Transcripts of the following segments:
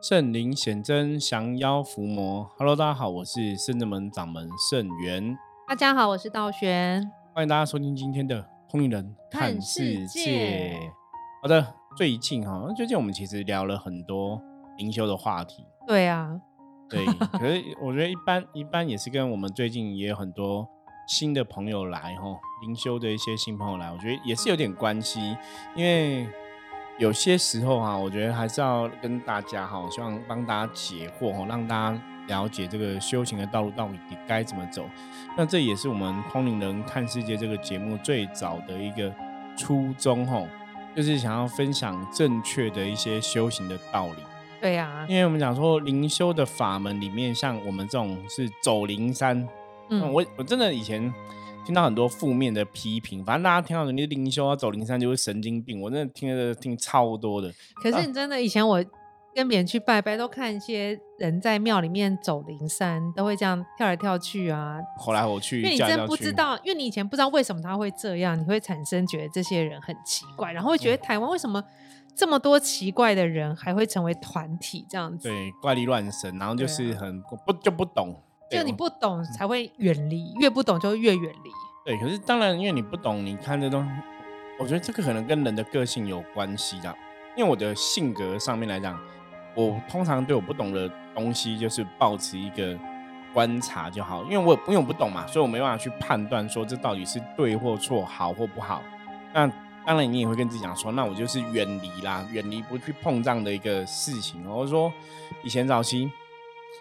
圣灵显真，降妖伏魔。Hello，大家好，我是圣正门掌门圣元。大家好，我是道玄。欢迎大家收听今天的《通灵人看世界》。好的，最近哈，最近我们其实聊了很多灵修的话题。对啊，对。可是我觉得一般一般也是跟我们最近也有很多新的朋友来哈，灵修的一些新朋友来，我觉得也是有点关系，因为。有些时候哈，我觉得还是要跟大家哈，希望帮大家解惑哈，让大家了解这个修行的道路到底该怎么走。那这也是我们通灵人看世界这个节目最早的一个初衷哈，就是想要分享正确的一些修行的道理。对呀，因为我们讲说灵修的法门里面，像我们这种是走灵山，嗯，我我真的以前。听到很多负面的批评，反正大家听到人家灵修要走灵山就是神经病，我真的听了听超多的。可是你真的以前我跟别人去拜拜，都看一些人在庙里面走灵山，都会这样跳来跳去啊，吼来吼去。因为你真不知道，因为你以前不知道为什么他会这样，你会产生觉得这些人很奇怪，然后会觉得台湾为什么这么多奇怪的人还会成为团体这样子？对，怪力乱神，然后就是很不就不懂。就你不懂才会远离，越不懂就越远离。对，可是当然，因为你不懂，你看这东西，我觉得这个可能跟人的个性有关系的。因为我的性格上面来讲，我通常对我不懂的东西就是保持一个观察就好。因为我因为我不懂嘛，所以我没办法去判断说这到底是对或错，好或不好。那当然，你也会跟自己讲说，那我就是远离啦，远离不去碰这样的一个事情。或者说，以前早期。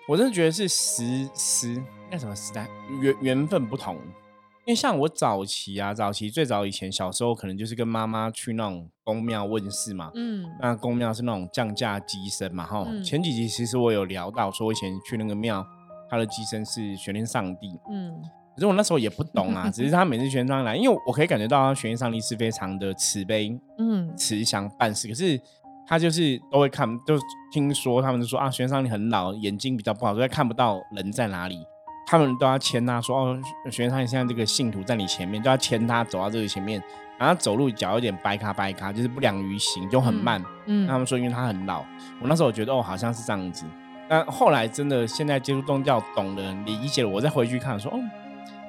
我真的觉得是时时那什么时代缘缘分不同，因为像我早期啊，早期最早以前小时候，可能就是跟妈妈去那种公庙问事嘛，嗯，那公庙是那种降价机身嘛，哈，前几集其实我有聊到说，以前去那个庙，他的机身是玄天上帝，嗯，可是我那时候也不懂啊，只是他每次玄天来，因为我可以感觉到玄天上帝是非常的慈悲，嗯，慈祥办事，可是。他就是都会看，就听说他们就说啊，玄上你很老，眼睛比较不好，所以看不到人在哪里。他们都要牵他，说哦，玄上帝现在这个信徒在你前面，都要牵他走到这个前面，然后走路脚有点掰卡掰卡，就是不良于行，就很慢。嗯，他们说因为他很老。我那时候我觉得哦，好像是这样子。但后来真的现在接触宗教，懂了理解了，我再回去看说哦，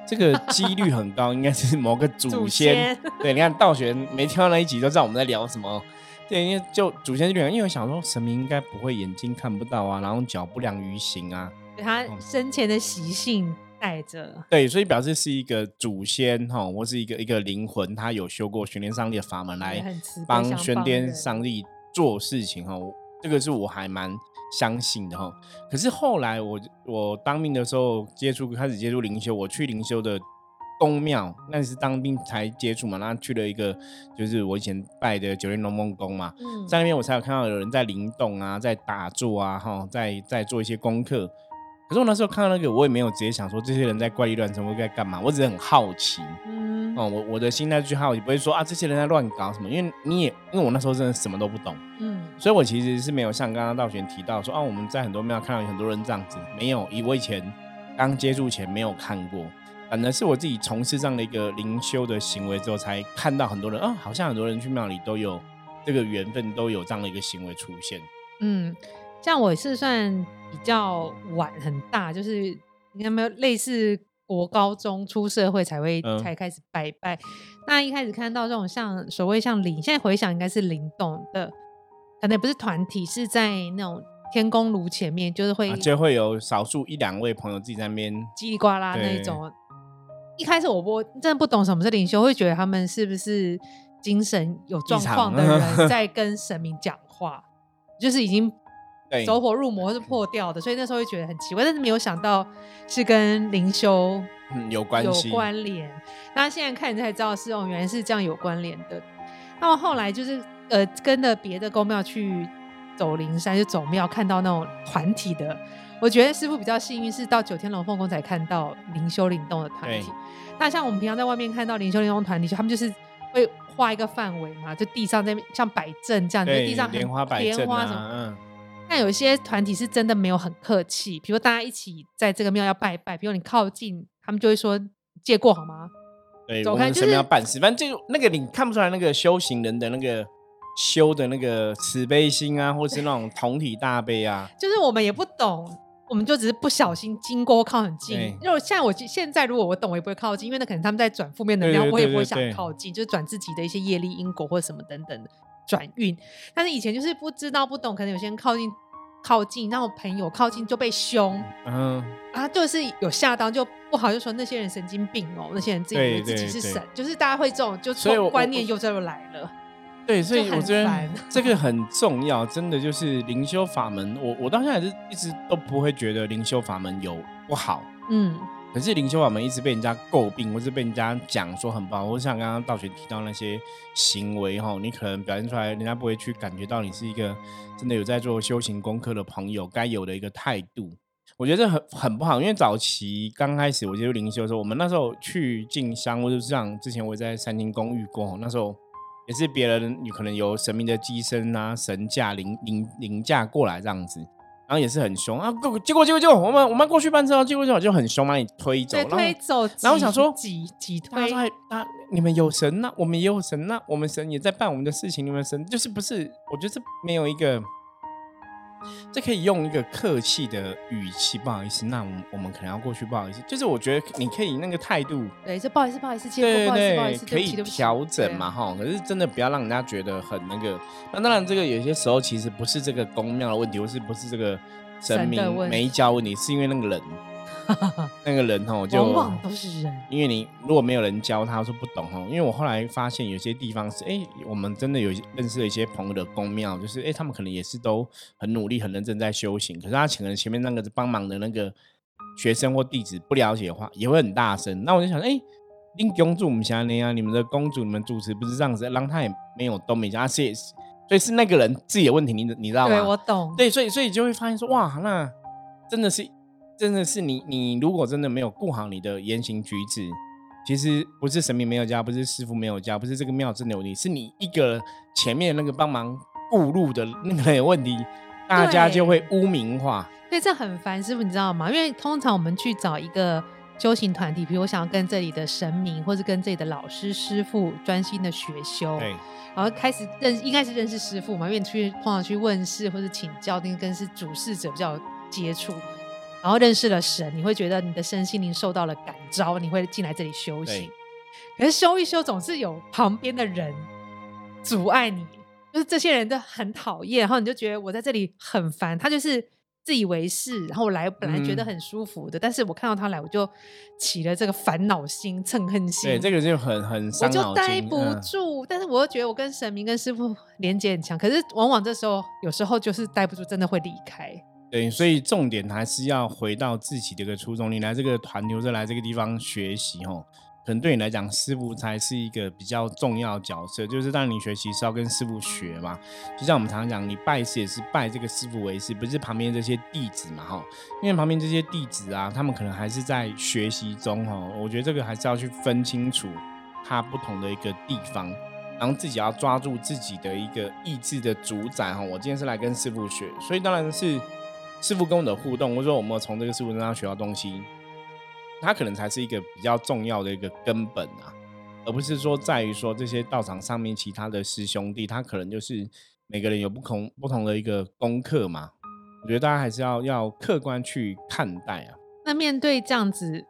这个几率很高，应该是某个祖先。对，你看道玄没听到那一集，都知道我们在聊什么。对，因为就祖先这边，因为我想说神明应该不会眼睛看不到啊，然后脚不良于行啊，他生前的习性带着。对，所以表示是一个祖先哈，或是一个一个灵魂，他有修过玄天上帝的法门来帮玄天上帝做事情哈，这个是我还蛮相信的哈。可是后来我我当兵的时候接触开始接触灵修，我去灵修的。宫庙那是当兵才接触嘛，然后去了一个就是我以前拜的九天龙梦宫嘛，嗯在那边我才有看到有人在灵动啊，在打坐啊，哈，在在做一些功课。可是我那时候看到那个，我也没有直接想说这些人在怪力乱神，我在干嘛？我只是很好奇，嗯，哦，我我的心态去好奇，不会说啊这些人在乱搞什么，因为你也因为我那时候真的什么都不懂，嗯，所以我其实是没有像刚刚道玄提到说啊我们在很多庙看到有很多人这样子，没有，以我以前刚接触前没有看过。反正是我自己从事这样的一个灵修的行为之后，才看到很多人啊，好像很多人去庙里都有这个缘分，都有这样的一个行为出现。嗯，像我是算比较晚很大，就是你有没有类似国高中出社会才会才开始拜拜？那一开始看到这种像所谓像灵，现在回想应该是灵动的，可能不是团体，是在那种天宫炉前面，就是会就会有少数一两位朋友自己在那边叽里呱啦那种。一开始我不真的不懂什么是灵修，会觉得他们是不是精神有状况的人在跟神明讲话，就是已经 走火入魔是破掉的，所以那时候会觉得很奇怪，但是没有想到是跟灵修有关有关联。那现在看才知道是哦，原来是这样有关联的。那么后来就是呃跟着别的公庙去走灵山，就走庙看到那种团体的。我觉得师傅比较幸运，是到九天龙凤宫才看到灵修灵动的团体。那像我们平常在外面看到灵修灵动团体，就他们就是会画一个范围嘛，就地上在像摆阵这样，就地上莲花摆莲花什么。嗯。那有一些团体是真的没有很客气，比如大家一起在这个庙要拜拜，比如你靠近，他们就会说借过好吗？对，走开就是要办事。反正就那个你看不出来那个修行人的那个修的那个慈悲心啊，或是那种同体大悲啊，就是我们也不懂，我们就只是不小心经过靠很近对。因为现在我现在如果我懂，我也不会靠近，因为那可能他们在转负面能量，我也不会想靠近，就是转自己的一些业力因果或者什么等等的转运。但是以前就是不知道不懂，可能有些人靠近靠近，然后朋友靠近就被凶嗯，啊，就是有吓到就不好，就说那些人神经病哦，那些人自己以为自己是神，就是大家会这种就所以我错观念又这又来了。对，所以我觉得烦这个很重要，真的就是灵修法门。我我到现在是一直都不会觉得灵修法门有不好，嗯，可是灵修法门一直被人家诟病，或是被人家讲说很不好。或像刚刚道玄提到那些行为哈，你可能表现出来，人家不会去感觉到你是一个真的有在做修行功课的朋友该有的一个态度。我觉得这很很不好，因为早期刚开始我接触灵修的时候，我们那时候去进香，或者是像之前我在三清公寓过，那时候也是别人有可能有神明的机身啊、神驾凌凌凌驾过来这样子，然后也是很凶啊，过结果结果结果我们我们过去办事哦，结果结果就很凶把你推走，推走，然后我想说挤挤他推说，啊，你们有神呐、我们也有神呐、我们神也在办我们的事情，你们神就是不是？我觉得这没有一个，这可以用一个客气的语气，不好意思，那我们我们可能要过去，不好意思，就是我觉得你可以那个态度，对，这不好意思，不好意思，对对思，可以调整嘛，哈。可是真的不要让人家觉得很那个。那当然，这个有些时候其实不是这个公庙的问题，或是不是这个神明没教问题，是因为那个人，那个人哦，就往往都是人，因为你如果没有人教他，说不懂哦。因为我后来发现有些地方是，哎，我们真的有认识了一些朋友的公庙，就是哎，他们可能也是都很努力、很认真在修行，可是他可能前面那个帮忙的那个学生或弟子不了解的话，也会很大声。那我就想，哎，令公主我们想那样，你们的公主、你们主持不是这样子，让他也没有都没讲，他是也是，所以是那个人自己的问题，你你知道吗？对我懂，对，所以所以就会发现说，哇，那真的是真的是你你如果真的没有顾好你的言行举止，其实不是神明没有教，不是师傅没有教，不是这个庙真的有问题，是你一个前面那个帮忙顾路的那个人有问题，大家就会污名化。所以这很烦，师傅你知道吗？因为通常我们去找一个修行团体，比如我想要跟这里的神明，或是跟这里的老师师傅专心的学修，对然后开始认应该是认识师傅嘛，因为你去通常去问事或者请教，跟跟是主事者比较有接触，然后认识了神，你会觉得你的身心灵受到了感召，你会进来这里修行。可是修一修，总是有旁边的人阻碍你，就是这些人都很讨厌，然后你就觉得我在这里很烦，他就是自以为是，然后我来本来觉得嗯很舒服的，但是我看到他来，我就起了这个烦恼心、憎恨心。对，这个就很很我就待筋。不嗯住，但是我又觉得我跟神明、跟师傅连接很强，可是往往这时候有时候就是待不住，真的会离开。对，所以重点还是要回到自己的一个初衷。你来这个团留着来这个地方学习，吼，可能对你来讲，师傅才是一个比较重要角色。就是当你学习是要跟师傅学嘛，就像我们常常讲，你拜师也是拜这个师傅为师，不是旁边这些弟子嘛，哈。因为旁边这些弟子啊，他们可能还是在学习中，哈。我觉得这个还是要去分清楚他不同的一个地方。然后自己要抓住自己的一个意志的主宰哈，我今天是来跟师傅学，所以当然是师傅跟我的互动，或者说我们从这个师傅身上学到东西，他可能才是一个比较重要的一个根本啊，而不是说在于说这些道场上面其他的师兄弟，他可能就是每个人有不同不同的一个功课嘛。我觉得大家还是要要客观去看待啊。那面对这样子，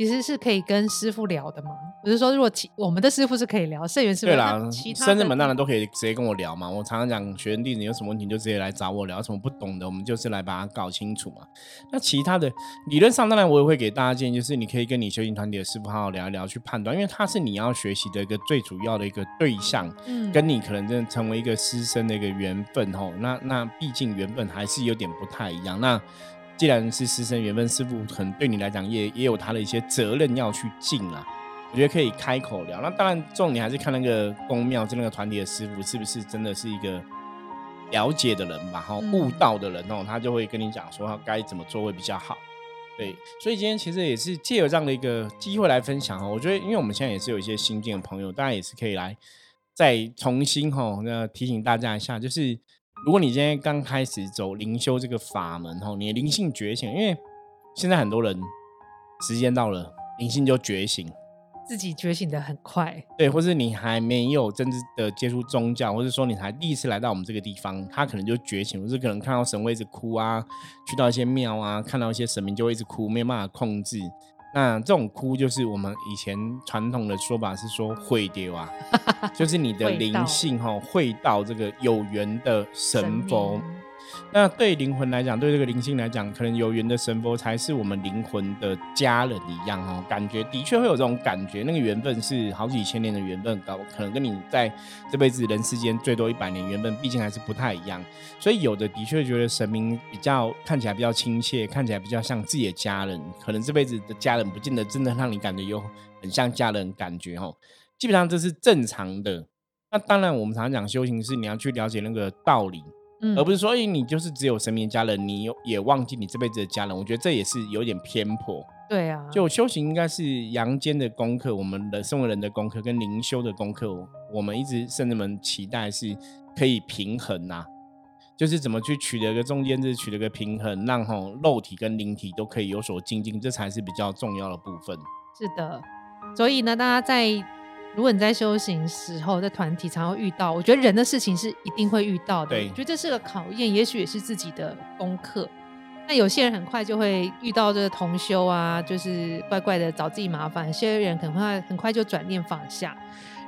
其实是可以跟师傅聊的嘛？我是说，如果其我们的师傅是可以聊，社员师傅对啦那，其他生人们当然都可以直接跟我聊嘛。我常常讲，学生弟子有什么问题就直接来找我聊，有什么不懂的，我们就是来把它搞清楚嘛。那其他的理论上，当然我也会给大家建议，就是你可以跟你修行团体的师傅好好聊一聊，去判断，因为他是你要学习的一个最主要的一个对象，嗯跟你可能真的成为一个师生的一个缘分吼。那那毕竟缘分还是有点不太一样。那既然是师生缘分，师傅可能对你来讲也也有他的一些责任要去尽啊。我觉得可以开口聊。那当然，重点还是看那个公庙，就那个团体的师傅是不是真的是一个了解的人吧，哈，嗯悟道的人哦，他就会跟你讲说他该怎么做会比较好。对，所以今天其实也是借有这样的一个机会来分享哈。我觉得，因为我们现在也是有一些新进的朋友，大家也是可以来再重新哈，那提醒大家一下，就是如果你今天刚开始走灵修这个法门哈，你的灵性觉醒，因为现在很多人时间到了，灵性就觉醒，自己觉醒的很快，对，或是你还没有真正的接触宗教，或者说你才第一次来到我们这个地方，他可能就觉醒，或是可能看到神会一直哭啊，去到一些庙啊，看到一些神明就会一直哭，没有办法控制。那这种哭就是我们以前传统的说法是说会丢啊，就是你的灵性哈会到这个有缘的神佛。那对灵魂来讲，对这个灵性来讲，可能有缘的神佛才是我们灵魂的家人一样哦。感觉的确会有这种感觉，那个缘分是好几千年的缘分高，可能跟你在这辈子人世间最多一百年缘分，毕竟还是不太一样。所以有的的确觉得神明比较看起来比较亲切，看起来比较像自己的家人，可能这辈子的家人不见得真的让你感觉有很像家人感觉哦。基本上这是正常的。那当然，我们常常讲修行是你要去了解那个道理。而不是说，你就是只有神明家人，你也忘记你这辈子的家人。我觉得这也是有点偏颇。对啊，就修行应该是阳间的功课，我们的身为人的功课跟灵修的功课，我们一直甚至们期待是可以平衡呐，就是怎么去取得一个中间值，取得个平衡，让吼肉体跟灵体都可以有所精进，这才是比较重要的部分。是的，所以呢，大家在。如果你在修行时候，在团体常会遇到，我觉得人的事情是一定会遇到的。对，我觉得这是个考验，也许也是自己的功课。那有些人很快就会遇到这个同修啊，就是怪怪的找自己麻烦；有些人可能会很快就转念放下，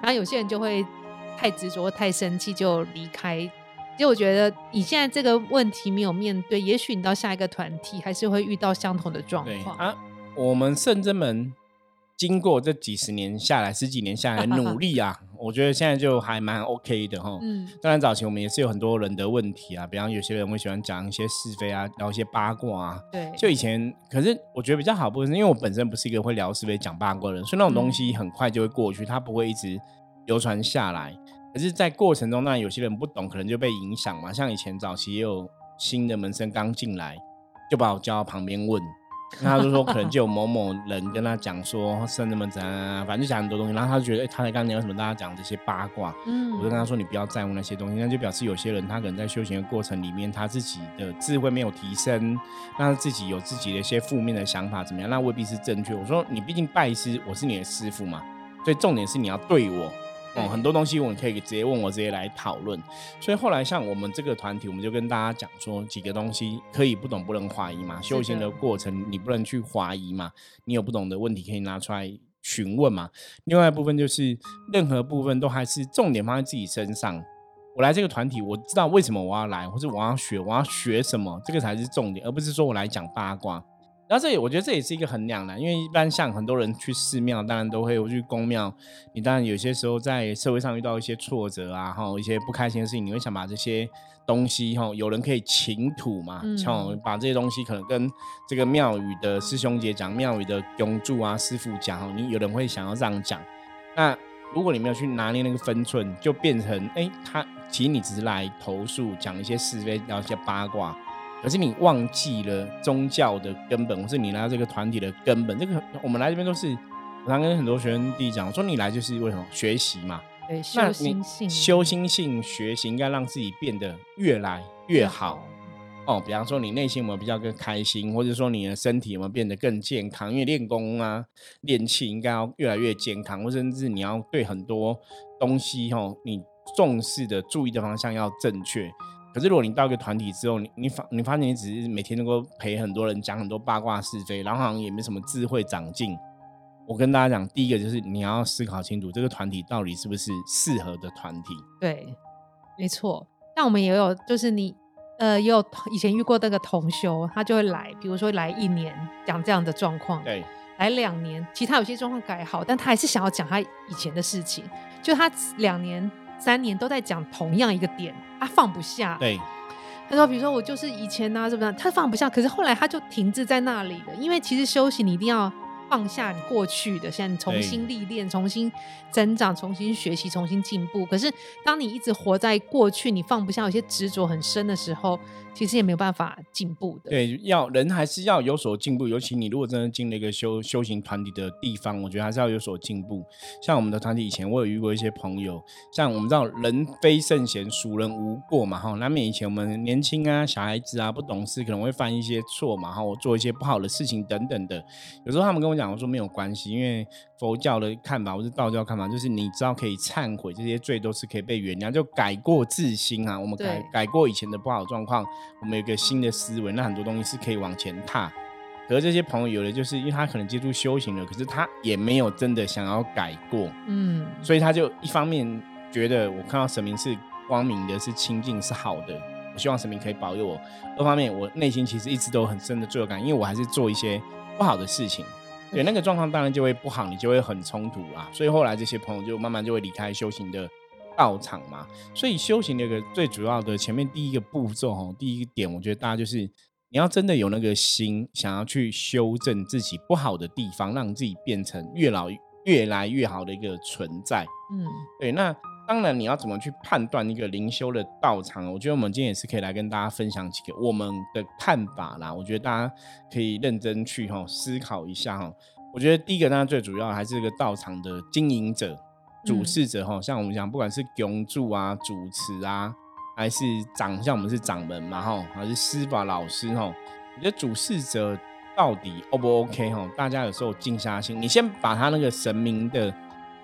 然后有些人就会太执着、太生气就离开。其实我觉得你现在这个问题没有面对，也许你到下一个团体还是会遇到相同的状况啊。我们圣真门。经过这几十年下来，十几年下来努力啊，我觉得现在就还蛮 OK 的哈。嗯，当然早期我们也是有很多人的问题啊，比方有些人会喜欢讲一些是非啊，聊一些八卦啊。对，就以前，可是我觉得比较好部分是因为我本身不是一个会聊是非、讲八卦的人，所以那种东西很快就会过去，它不会一直流传下来。可是，在过程中，那有些人不懂，可能就被影响嘛。像以前早期也有新的门生刚进来，就把我叫到旁边问。那他就说，可能就有某某人跟他讲说，圣人们怎样，反正就讲很多东西。然后他就觉得，哎，他才刚讲什么，大家讲这些八卦。嗯，我就跟他说，你不要在乎那些东西。那就表示有些人，他可能在修行的过程里面，他自己的智慧没有提升，那自己有自己的一些负面的想法，怎么样？那未必是正确。我说，你毕竟拜师，我是你的师傅嘛，所以重点是你要对我。哦，很多东西我们可以直接问我，直接来讨论。所以后来像我们这个团体，我们就跟大家讲说，几个东西可以不懂不能怀疑嘛。修行的过程你不能去怀疑嘛，你有不懂的问题可以拿出来询问嘛。另外一部分就是任何部分都还是重点放在自己身上。我来这个团体，我知道为什么我要来，或者我要学，我要学什么，这个才是重点，而不是说我来讲八卦。然后这也，我觉得这也是一个衡量的，因为一般像很多人去寺庙，当然都会去公庙。你当然有些时候在社会上遇到一些挫折啊，哈，一些不开心的事情，你会想把这些东西，哈，有人可以倾吐嘛，像把这些东西可能跟这个庙宇的师兄姐讲，庙宇的永住啊师傅讲，哈，你有人会想要这样讲。那如果你没有去拿捏那个分寸，就变成，哎，他其实你只是来投诉，讲一些是非，聊一些八卦。可是你忘记了宗教的根本，或是你来到这个团体的根本。这个我们来这边都是，我常跟很多学生弟讲，说你来就是为什么学习嘛？对，修心性，修心性学习应该让自己变得越来越好。哦，比方说你内心有没有比较更开心，或者说你的身体有没有变得更健康？因为练功啊、练气应该要越来越健康，或甚至你要对很多东西哦，你重视的、注意的方向要正确。可是如果你到一个团体之后，你你发你发现你只是每天能够陪很多人讲很多八卦是非，然后好像也没什么智慧长进。我跟大家讲，第一个就是你要思考清楚这个团体到底是不是适合的团体。对，没错。但我们也有，就是你呃也有以前遇过那个同修，他就会来，比如说来一年讲这样的状况，对，来两年，其他有些状况改好，但他还是想要讲他以前的事情，就他两年。三年都在讲同样一个点，他放不下。对，他说，比如说我就是以前呢，是不是？他放不下，可是后来他就停滞在那里了。因为其实休息，你一定要。放下你过去的，现在重新历练、重新增长、重新学习、重新进步。可是，当你一直活在过去，你放不下有些执着很深的时候，其实也没有办法进步的。对，要人还是要有所进步。尤其你如果真的进了一个修修行团体的地方，我觉得还是要有所进步。像我们的团体以前，我有遇过一些朋友，像我们知道人非圣贤，孰人无过嘛？哈，难免以前我们年轻啊、小孩子啊、不懂事，可能会犯一些错嘛，哈，我做一些不好的事情等等的。有时候他们跟我讲。讲说没有关系，因为佛教的看法或是道教看法，就是你知道可以忏悔，这些罪都是可以被原谅，就改过自新啊。我们改改过以前的不好状况，我们有个新的思维，那很多东西是可以往前踏。可是这些朋友有的就是因为他可能接触修行了，可是他也没有真的想要改过，嗯，所以他就一方面觉得我看到神明是光明的，是清净，是好的。我希望神明可以保佑我。二方面，我内心其实一直都有很深的罪恶感，因为我还是做一些不好的事情。对那个状况，当然就会不好，你就会很冲突啦。所以后来这些朋友就慢慢就会离开修行的道场嘛。所以修行的一个最主要的前面第一个步骤哦，第一个点，我觉得大家就是你要真的有那个心，想要去修正自己不好的地方，让自己变成越老越来越好的一个存在。嗯，对，那。当然，你要怎么去判断一个灵修的道场？我觉得我们今天也是可以来跟大家分享几个我们的看法啦。我觉得大家可以认真去哈思考一下哈。我觉得第一个当然最主要还是这个道场的经营者、主事者哈。像我们讲，不管是供主啊、主持啊，还是长，像我们是掌门嘛哈，还是司法老师哈。我觉得主事者到底 O 不 OK 哈？大家有时候静下心，你先把他那个神明的。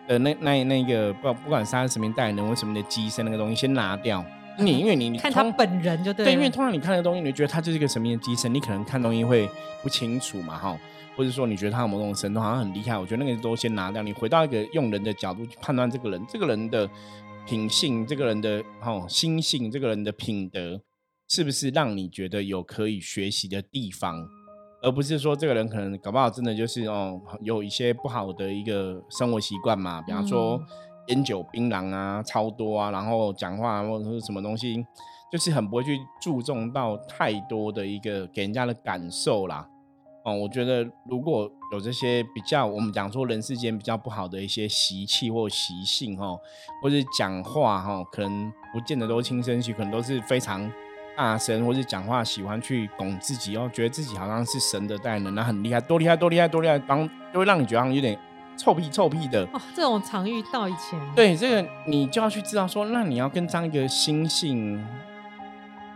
的那那那个不不管三十名代言人或什么的机身那个东西先拿掉，你因为你看他本人就对，对，因为通常你看那个东西，你觉得他就是一个什么的机身，你可能看东西会不清楚嘛哈，或者说你觉得他有某种神通好像很厉害，我觉得那个都先拿掉，你回到一个用人的角度去判断这个人，这个人的品性，这个人的哦心性，这个人的品德，是不是让你觉得有可以学习的地方？而不是说这个人可能搞不好真的就是哦有一些不好的一个生活习惯嘛，比方说烟酒槟榔啊超多啊，然后讲话或者是什么东西，就是很不会去注重到太多的一个给人家的感受啦。哦，我觉得如果有这些比较我们讲说人世间比较不好的一些习气或习性哦，或者讲话哈，可能不见得都轻声细，可能都是非常。大声或者讲话，喜欢去拱自己哦，觉得自己好像是神的代人，那很厉害，多厉害，多厉害，多厉害，帮就会让你觉得有点臭屁臭屁的哦。这种常遇到以前，对这个你就要去知道说，那你要跟这样一个心性，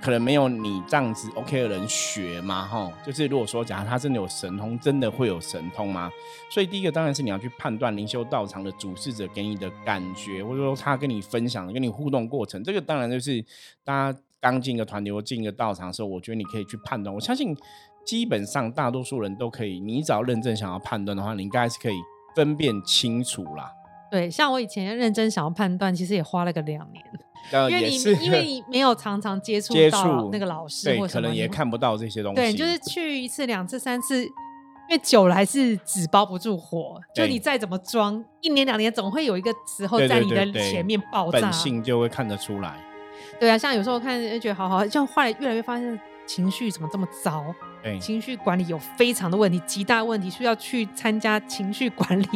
可能没有你这样子 OK 的人学嘛？哈，就是如果说假如他真的有神通，真的会有神通吗？所以第一个当然是你要去判断灵修道场的主事者给你的感觉，或者说他跟你分享、跟你互动过程，这个当然就是大家。刚进一个团体或进一个道场的时候，我觉得你可以去判断。我相信基本上大多数人都可以，你只要认真想要判断的话，你应该是可以分辨清楚啦。对，像我以前认真想要判断，其实也花了个两年，因为你因为 你没有常常接触到那个老师，对，可能也看不到这些东西。对，就是去一次、两次、三次，因为久了还是纸包不住火。就你再怎么装，一年两年总会有一个时候在你的前面爆炸，本性就会看得出来。对啊，像有时候看觉得好好，像后来越来越发现情绪怎么这么糟，情绪管理有非常的问题，极大问题，需要去参加情绪管理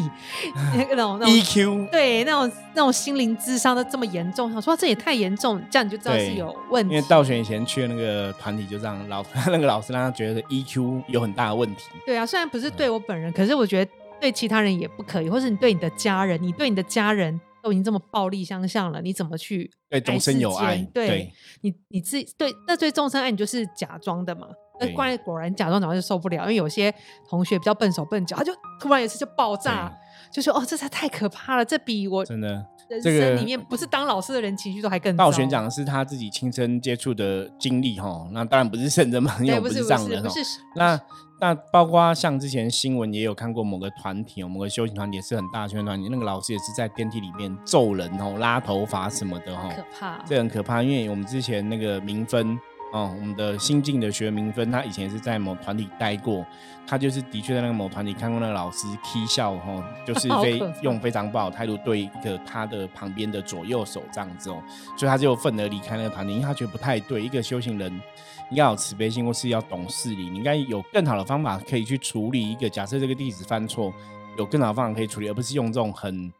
那种那种 EQ，对，那种那种心灵智商的这么严重，想说这也太严重，这样你就知道是有问题。因为道玄以前去的那个团体，就这样老那个老师让他觉得 EQ 有很大的问题。对啊，虽然不是对我本人，可是我觉得对其他人也不可以，或是你对你的家人，你对你的家人。都已经这么暴力相向了，你怎么去对众生有爱？对你你自己对那对众生爱，你就是假装的嘛？那关键果然假装，然后就受不了，因为有些同学比较笨手笨脚，他就突然有一次就爆炸，就说：“哦，这才太可怕了，这比我真的人生里面不是当老师的人情绪都还更。”道玄讲的是他自己亲身接触的经历哈，那当然不是圣人嘛，因为不是这样的哈。那那包括像之前新闻也有看过某个团体哦，某个修行团体也是很大圈团体，那个老师也是在电梯里面揍人哦，拉头发什么的哦，可怕，这很可怕。因为我们之前那个明分哦，我们的新进的学明分，他以前是在某团体待过，他就是的确在那个某团体看过那个老师踢笑哈，就 是非用非常不好态度对一个他的旁边的左右手这样子哦，所以他就愤而离开那个团体，因为他觉得不太对，一个修行人。应该有慈悲心，或是要懂事理。你应该有更好的方法可以去处理一个假设这个弟子犯错，有更好的方法可以处理，而不是用这种很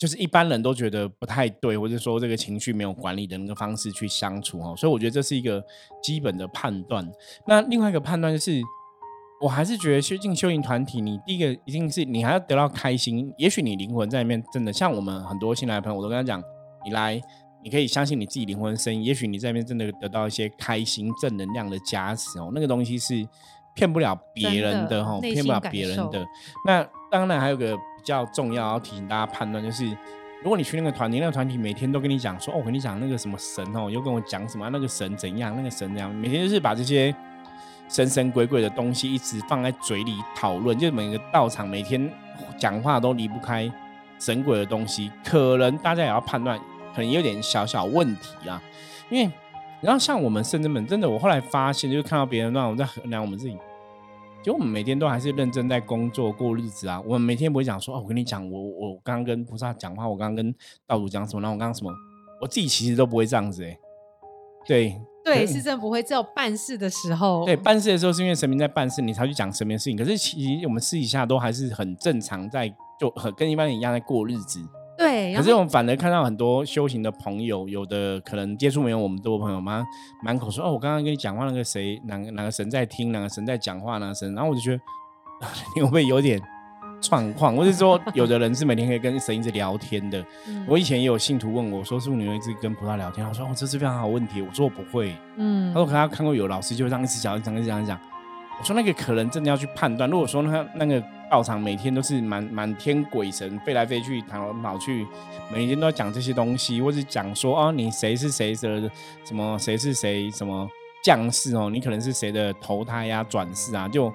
就是一般人都觉得不太对，或者说这个情绪没有管理的那个方式去相处哦。所以我觉得这是一个基本的判断。那另外一个判断就是，我还是觉得修进修行团体，你第一个一定是你还要得到开心。也许你灵魂在里面真的像我们很多新来的朋友，我都跟他讲，你来。你可以相信你自己灵魂的声音，也许你在那边真的得到一些开心、正能量的加持哦。那个东西是骗不了别人的的哈，骗不了别人的。那当然还有个比较重要要提醒大家判断，就是如果你去那个团体，那个团体每天都跟你讲说，哦，我跟你讲那个什么神哦，又跟我讲什么那个神怎样，那个神怎样，每天就是把这些神神鬼鬼的东西一直放在嘴里讨论，就是每个道场每天讲话都离不开神鬼的东西，可能大家也要判断，可能有点小小问题啊，因为。然后像我们圣真本，真的，我后来发现，就是看到别人乱我们在衡量我们自己，就我们每天都还是认真在工作过日子啊。我们每天不会讲说，哦，我跟你讲，我我刚刚跟菩萨讲话，我刚刚跟道主讲什么，然后我刚刚什么，我自己其实都不会这样子哎。对对，是真不会，只有办事的时候。对，办事的时候是因为神明在办事，你才去讲神明的事情。可是其实我们私底下都还是很正常，在就很跟一般人一样在过日子。对，可是我们反而看到很多修行的朋友，有的可能接触没有我们多朋友嘛？满口说哦，我刚刚跟你讲话那个谁，哪个哪个神在听，哪个神在讲话，哪个神，然后我就觉得 你会不会有点状况？或是说，有的人是每天可以跟神一直聊天的。我以前也有信徒问我说，是不是你会一直跟菩萨聊天？我说哦，这是非常好问题。我说我不会。嗯，他说可他看过有老师就这样一直讲一直讲一直讲一直讲。我说那个可能真的要去判断。如果说他那个道场每天都是满满天鬼神飞来飞去、跑来跑去，每天都要讲这些东西，或是讲说啊，你谁是谁的什么，谁是谁什么将士哦，你可能是谁的投胎呀、转世啊。就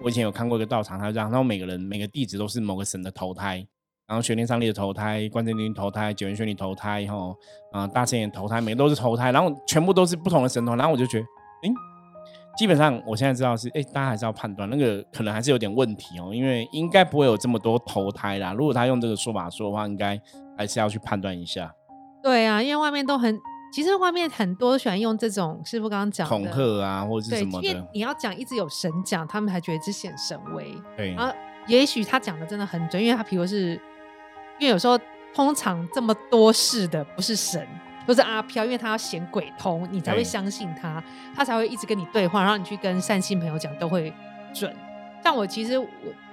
我以前有看过一个道场，他这样，然后每个人每个弟子都是某个神的投胎，然后玄天上帝的投胎、关圣帝投胎、九元玄女投胎，后啊大圣爷投胎，每个都是投胎，然后全部都是不同的神头，然后我就觉得，诶。基本上，我现在知道是，哎，大家还是要判断那个可能还是有点问题哦，因为应该不会有这么多投胎啦。如果他用这个说法说的话，应该还是要去判断一下。对啊，因为外面都很，其实外面很多喜欢用这种师傅刚刚讲恐吓啊，或者是什么的。你要讲一直有神讲，他们才觉得这显神威。对，然后也许他讲的真的很准，因为他比如是，因为有时候通常这么多事的不是神。都是阿飘，因为他要显鬼通，你才会相信他，他才会一直跟你对话，然后你去跟善心朋友讲都会准。像我其实我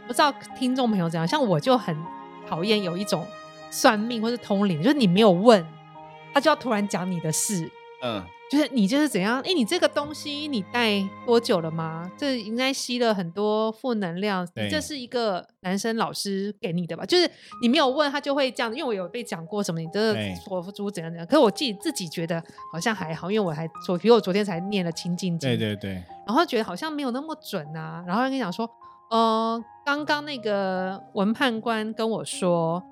不知道听众朋友怎样，像我就很讨厌有一种算命或是通灵，就是你没有问，他就要突然讲你的事，嗯。就是你就是怎样？哎，你这个东西你戴多久了吗？这应该吸了很多负能量。这是一个男生老师给你的吧？就是你没有问他就会这样。因为我有被讲过什么，你这个佛珠怎样怎样。可是我自己自己觉得好像还好，因为我还昨，比如我昨天才念了清净经，对对对。然后觉得好像没有那么准啊。然后跟你讲说，呃，刚刚那个文判官跟我说。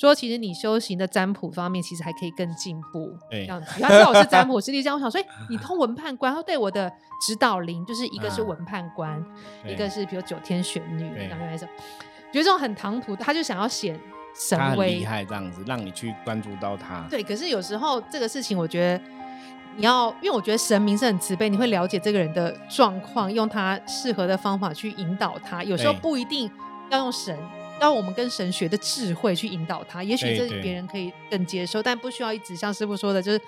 说其实你修行的占卜方面，其实还可以更进步。这样子，他知道我是占卜师弟，这样我想说，你通文判官，他对我的指导灵就是一个是文判官，一个是比如九天玄女，然后来说，觉得这种很唐突，他就想要显神威厉害这样子，让你去关注到他。对，可是有时候这个事情，我觉得你要，因为我觉得神明是很慈悲，你会了解这个人的状况，用他适合的方法去引导他。有时候不一定要用神。让我们跟神学的智慧去引导他，也许这别人可以更接受，但不需要一直像师傅说的，就是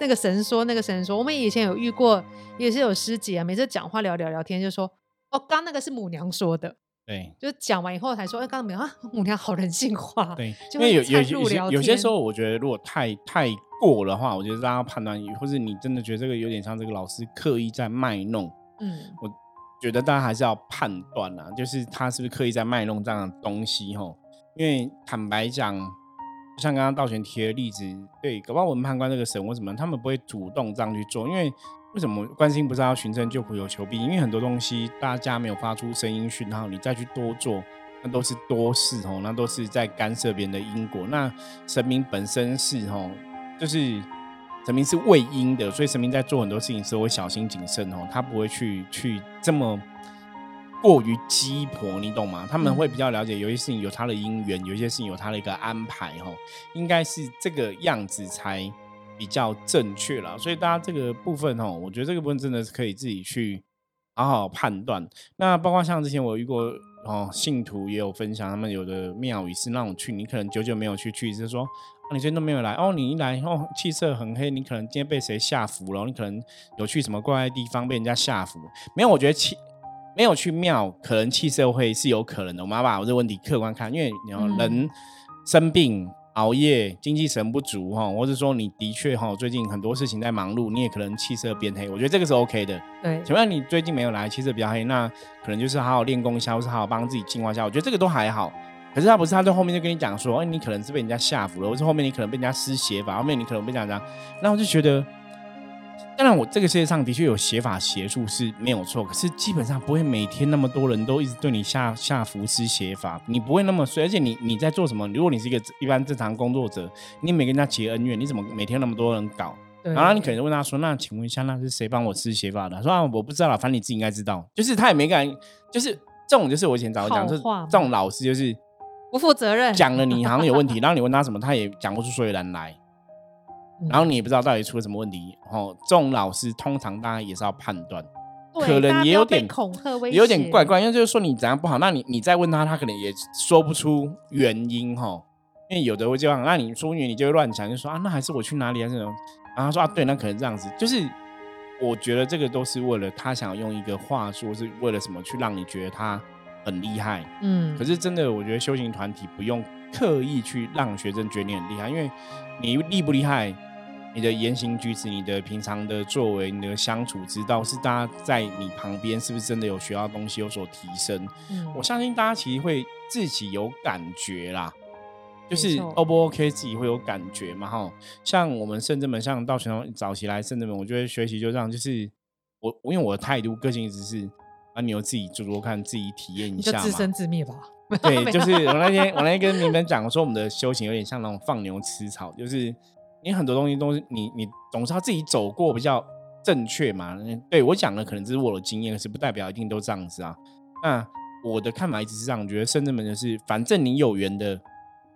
那个神说，那个神说。我们以前有遇过，也是有师姐啊，每次讲话聊聊聊天，就说：“哦，刚那个是母娘说的。”对，就讲完以后才说：“哎，刚刚没有啊，母娘好人性化。”对，因为有有有有些时候，我觉得如果太太过的话，我觉得大家判断，或者你真的觉得这个有点像这个老师刻意在卖弄，嗯，我。觉得大家还是要判断啊，就是他是不是刻意在卖弄这样的东西吼？因为坦白讲，像刚刚道玄提的例子，对，搞不好文判官这个神为什么他们不会主动这样去做？因为为什么关心不是要寻声救苦有求必应？因为很多东西大家没有发出声音讯号，你再去多做，那都是多事哦，那都是在干涉别人的因果。那神明本身是吼，就是。神明是畏因的，所以神明在做很多事情时候会小心谨慎哦，他不会去去这么过于鸡婆，你懂吗？他们会比较了解，有些事情有他的因缘，有些事情有他的一个安排哦，应该是这个样子才比较正确了。所以大家这个部分哦，我觉得这个部分真的是可以自己去好好判断。那包括像之前我遇过哦，信徒也有分享，他们有的庙宇是那种去，你可能久久没有去，去是说。你今天都没有来哦，你一来哦，气色很黑，你可能今天被谁吓服了？你可能有去什么怪怪地方被人家吓服？没有，我觉得气没有去庙，可能气色会是有可能的。我们要把我这个问题客观看，因为你要人生病熬夜、精气神不足哈，或者说你的确哈最近很多事情在忙碌，你也可能气色变黑，我觉得这个是 OK 的。对，请问你最近没有来，气色比较黑，那可能就是好好练功一下，或是好好帮自己净化一下，我觉得这个都还好。可是他不是，他在后面就跟你讲说，哎，你可能是被人家吓服了，或是后面你可能被人家施邪法，后面你可能被这样这样，那我就觉得。当然，我这个世界上的确有写法邪术是没有错，可是基本上不会每天那么多人都一直对你下下符施邪法，你不会那么衰。而且你你在做什么？如果你是一个一般正常工作者，你每跟人家结恩怨，你怎么每天那么多人搞？然后你可能问他说：“那请问一下，那是谁帮我施邪法的？”说：“啊我不知道了，反正你自己应该知道。”就是他也没敢，就是这种，就是我以前早讲，就是这种老师就是不负责任，讲了你好像有问题，然后你问他什么，他也讲不出所以然来。然后你也不知道到底出了什么问题，哦，这种老师通常大家也是要判断，可能也有点恐吓威有点怪怪，因为就是说你怎样不好，那你你再问他，他可能也说不出原因哈，因为有的会这样，那你说原因你就会乱讲，就说啊，那还是我去哪里啊？这种，然后他说啊，对，那可能这样子，就是我觉得这个都是为了他想用一个话说，是为了什么去让你觉得他很厉害，嗯，可是真的，我觉得修行团体不用刻意去让学生觉得你很厉害，因为你厉不厉害。你的言行举止，你的平常的作为，你的相处之道，是大家在你旁边是不是真的有学到东西，有所提升？嗯，我相信大家其实会自己有感觉啦，就是 O 不 OK，自己会有感觉嘛。哈，像我们圣正门，像到全早期来圣正门，我觉得学习就这样，就是我，因为我的态度、个性一直是啊，你有自己做做看，自己体验一下嘛，自生自灭吧。对，就是我那天我那天跟你们讲，我说我们的修行有点像那种放牛吃草，就是。你很多东西都是你你总是要自己走过比较正确嘛？对我讲的可能只是我的经验，是不代表一定都这样子啊。那我的看法一直是这样，觉得圣正门就是，反正你有缘的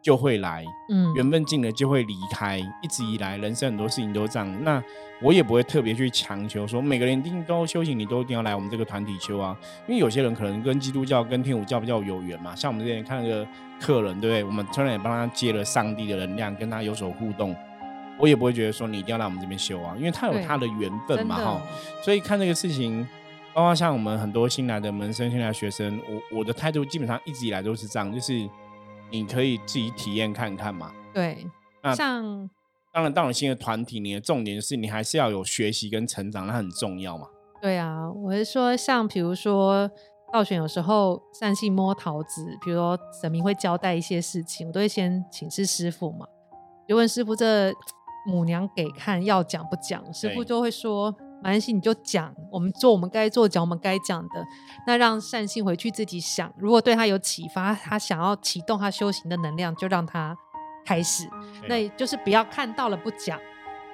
就会来，嗯，缘分尽了就会离开。一直以来，人生很多事情都这样。那我也不会特别去强求说，每个人一定都修行，你都一定要来我们这个团体修啊。因为有些人可能跟基督教、跟天主教比较有缘嘛。像我们之前看那个客人，对不对？我们突然也帮他接了上帝的能量，跟他有所互动。我也不会觉得说你一定要来我们这边修啊，因为他有他的缘分嘛哈。所以看这个事情，包括像我们很多新来的门生、新来的学生，我我的态度基本上一直以来都是这样，就是你可以自己体验看看嘛。对，那像当然到了新的团体，你的重点是你还是要有学习跟成长，那很重要嘛。对啊，我是说，像比如说道玄有时候善性摸桃子，比如说神明会交代一些事情，我都会先请示师傅嘛，就问师傅这。母娘给看要讲不讲，师傅就会说：“马安信你就讲，我们做我们该做，讲我们该讲的。那让善信回去自己想，如果对他有启发，他想要启动他修行的能量，就让他开始。那就是不要看到了不讲，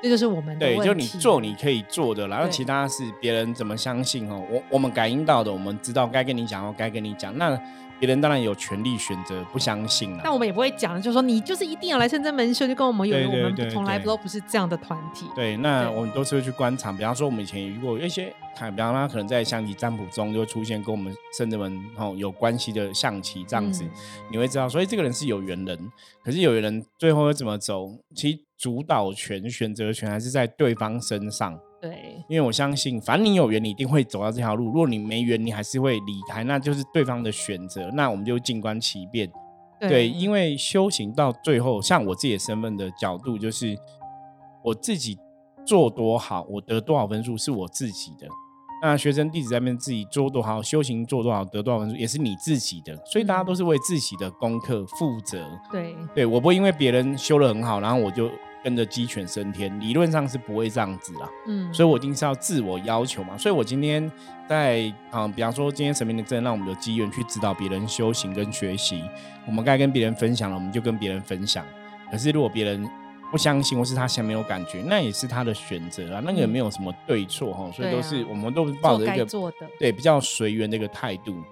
这就是我们的对，就你做你可以做的，然后其他是别人怎么相信哦。我我们感应到的，我们知道该跟你讲，该跟你讲。那。别人当然有权利选择不相信了，但我们也不会讲，就是说你就是一定要来深圳门秀，就跟我们有我们从来都不是这样的团体。对，那我们都是会去观察，比方说我们以前遇过一些，看，比方他可能在象棋占卜中就会出现跟我们深圳门哦有关系的象棋这样子，你会知道，所以这个人是有缘人。可是有缘人最后会怎么走？其实主导权、选择权还是在对方身上。对，因为我相信，反正你有缘，你一定会走到这条路。如果你没缘，你还是会离开，那就是对方的选择。那我们就静观其变。对，因为修行到最后，像我自己的身份的角度，就是我自己做多好，我得多少分数是我自己的。那学生弟子在那边自己做多好，修行做多好得多少分数，也是你自己的。所以大家都是为自己的功课负责。对，对我不会因为别人修的很好，然后我就。跟着鸡犬升天，理论上是不会这样子啦。嗯，所以我一定是要自我要求嘛。所以我今天在啊，比方说今天神明的真让我们有机缘去指导别人修行跟学习，我们该跟别人分享了，我们就跟别人分享。可是如果别人不相信，或是他想没有感觉，那也是他的选择啊，那个也没有什么对错哈。所以都是我们都抱着一个对比较随缘的一个态度。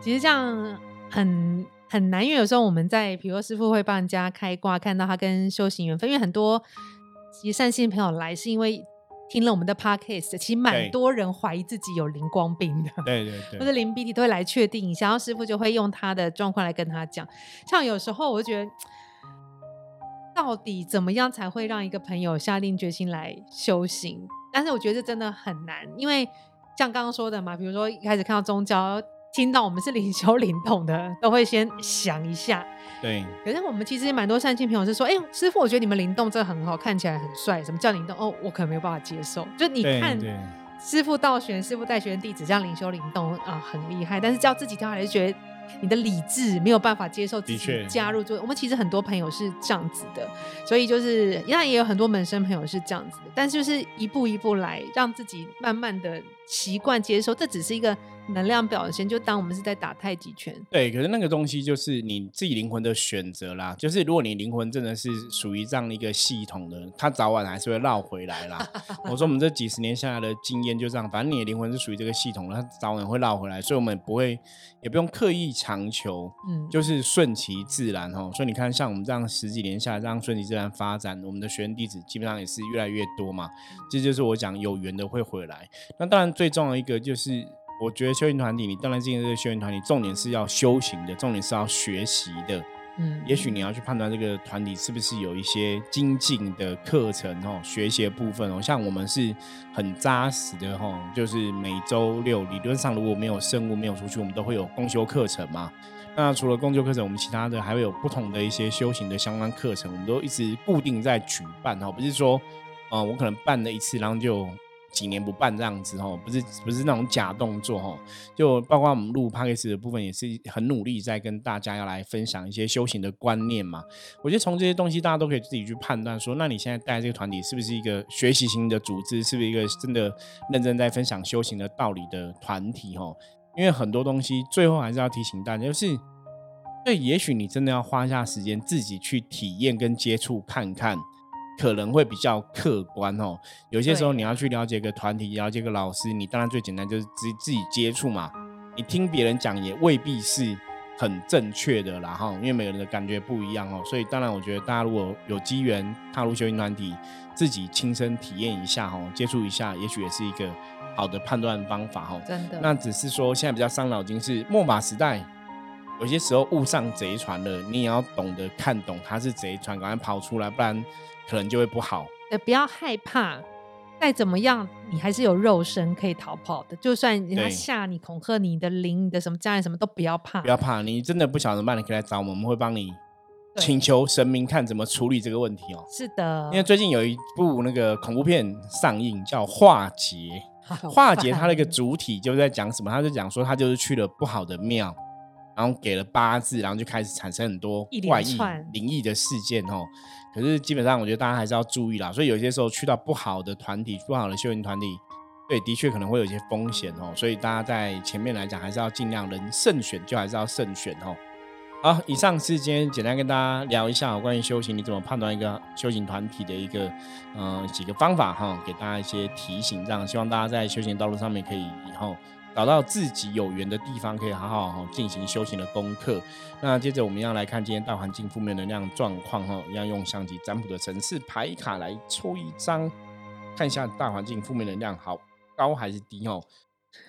其实这样很。很难，因为有时候我们在，比如说师傅会帮人家开挂，看到他跟修行缘分。因为很多其实善心朋友来，是因为听了我们的 podcast，其实蛮多人怀疑自己有灵光病的，对对对，或者灵鼻涕都会来确定一下，然后师傅就会用他的状况来跟他讲。像有时候我就觉得，到底怎么样才会让一个朋友下定决心来修行？但是我觉得这真的很难，因为像刚刚说的嘛，比如说一开始看到宗教。听到我们是灵修灵动的，都会先想一下。对，可是我们其实蛮多善心朋友是说，哎、师傅，我觉得你们灵动真的很好，看起来很帅。什么叫灵动？哦，我可能没有办法接受。就你看对师傅道玄、师傅带学生弟子这样灵修灵动啊、很厉害，但是叫自己跳下来就觉得你的理智没有办法接受自己加入做。我们其实很多朋友是这样子的，所以就是那也有很多门生朋友是这样子的，但是就是一步一步来，让自己慢慢的习惯接受，这只是一个能量表现，就当我们是在打太极拳。对，可是那个东西就是你自己灵魂的选择啦。就是如果你灵魂真的是属于这样的一个系统的，它早晚还是会绕回来啦。我说我们这几十年下来的经验就这样，反正你的灵魂是属于这个系统的，它早晚会绕回来，所以我们不会，也不用刻意强求，嗯，就是顺其自然哦。所以你看，像我们这样十几年下来，这样顺其自然发展，我们的学员弟子基本上也是越来越多嘛。这就是我讲有缘的会回来。那当然最重要的一个就是，我觉得修行团体，你当然进入这个修行团体，重点是要修行的，重点是要学习的。嗯也许你要去判断这个团体是不是有一些精进的课程哦，学习的部分哦。像我们是很扎实的哦，就是每周六理论上如果没有生物没有出去，我们都会有公修课程嘛。那除了公修课程，我们其他的还会有不同的一些修行的相关课程，我们都一直固定在举办哦，不是说，呃，我可能办了一次，然后就几年不办这样子哦，不是不是那种假动作哦，就包括我们录 p o d c a s 的部分，也是很努力在跟大家要来分享一些修行的观念嘛。我觉得从这些东西，大家都可以自己去判断说，那你现在带这个团体是不是一个学习型的组织，是不是一个真的认真在分享修行的道理的团体？哦？因为很多东西最后还是要提醒大家，就是对，也许你真的要花下时间自己去体验跟接触看看。可能会比较客观哦，有些时候你要去了解一个团体，了解一个老师，你当然最简单就是自自己接触嘛。你听别人讲也未必是很正确的啦哈，因为每个人的感觉不一样哦，所以当然我觉得大家如果有机缘踏入修行团体，自己亲身体验一下哦，接触一下，也许也是一个好的判断方法哦。真的，那只是说现在比较伤脑筋是末法时代，有些时候误上贼船了，你也要懂得看懂它是贼船，赶快跑出来，不然可能就会不好。呃，不要害怕，再怎么样，你还是有肉身可以逃跑的。就算人家对吓你、恐吓你的灵、你的什么家人，什么都不要怕。不要怕，你真的不晓得怎么办，你可以来找我们，我们会帮你对请求神明看怎么处理这个问题哦。是的，因为最近有一部那个恐怖片上映，叫《化解》。化解它的一个主体就是在讲什么？他就讲说他就是去了不好的庙，然后给了八字，然后就开始产生很多怪异、灵异的事件哦。可是基本上我觉得大家还是要注意啦，所以有些时候去到不好的团体、不好的修行团体，对，的确可能会有一些风险哦。所以大家在前面来讲，还是要尽量能慎选，就还是要慎选哦。好，以上是今天简单跟大家聊一下、哦、关于修行，你怎么判断一个修行团体的一个呃几个方法哈、给大家一些提醒，这样希望大家在修行道路上面可以以后找到自己有缘的地方，可以好好哈进行修行的功课。那接着我们要来看今天大环境负面能量状况哈，一样用象棋占卜的城市牌卡来抽一张，看一下大环境负面能量好高还是低哦。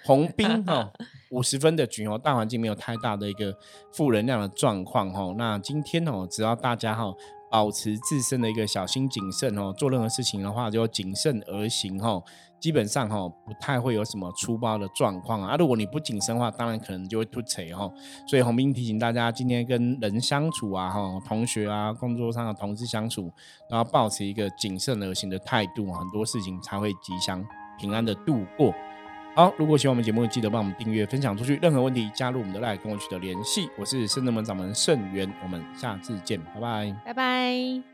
红兵 哦，五十分的局哦，大环境没有太大的一个负能量的状况哦。那今天哦，只要大家哈、保持自身的一个小心谨慎哦，做任何事情的话就谨慎而行哦。基本上哈、不太会有什么粗暴的状况啊。如果你不谨慎的话，当然可能就会突锤哈。所以红兵提醒大家，今天跟人相处啊，哈，同学啊，工作上的同事相处，都要保持一个谨慎而行的态度，很多事情才会吉祥平安的度过。好，如果喜欢我们节目，记得帮我们订阅、分享出去。任何问题，加入我们的 line 跟我取得联系。我是圣正门掌门圣元，我们下次见，拜拜。拜拜。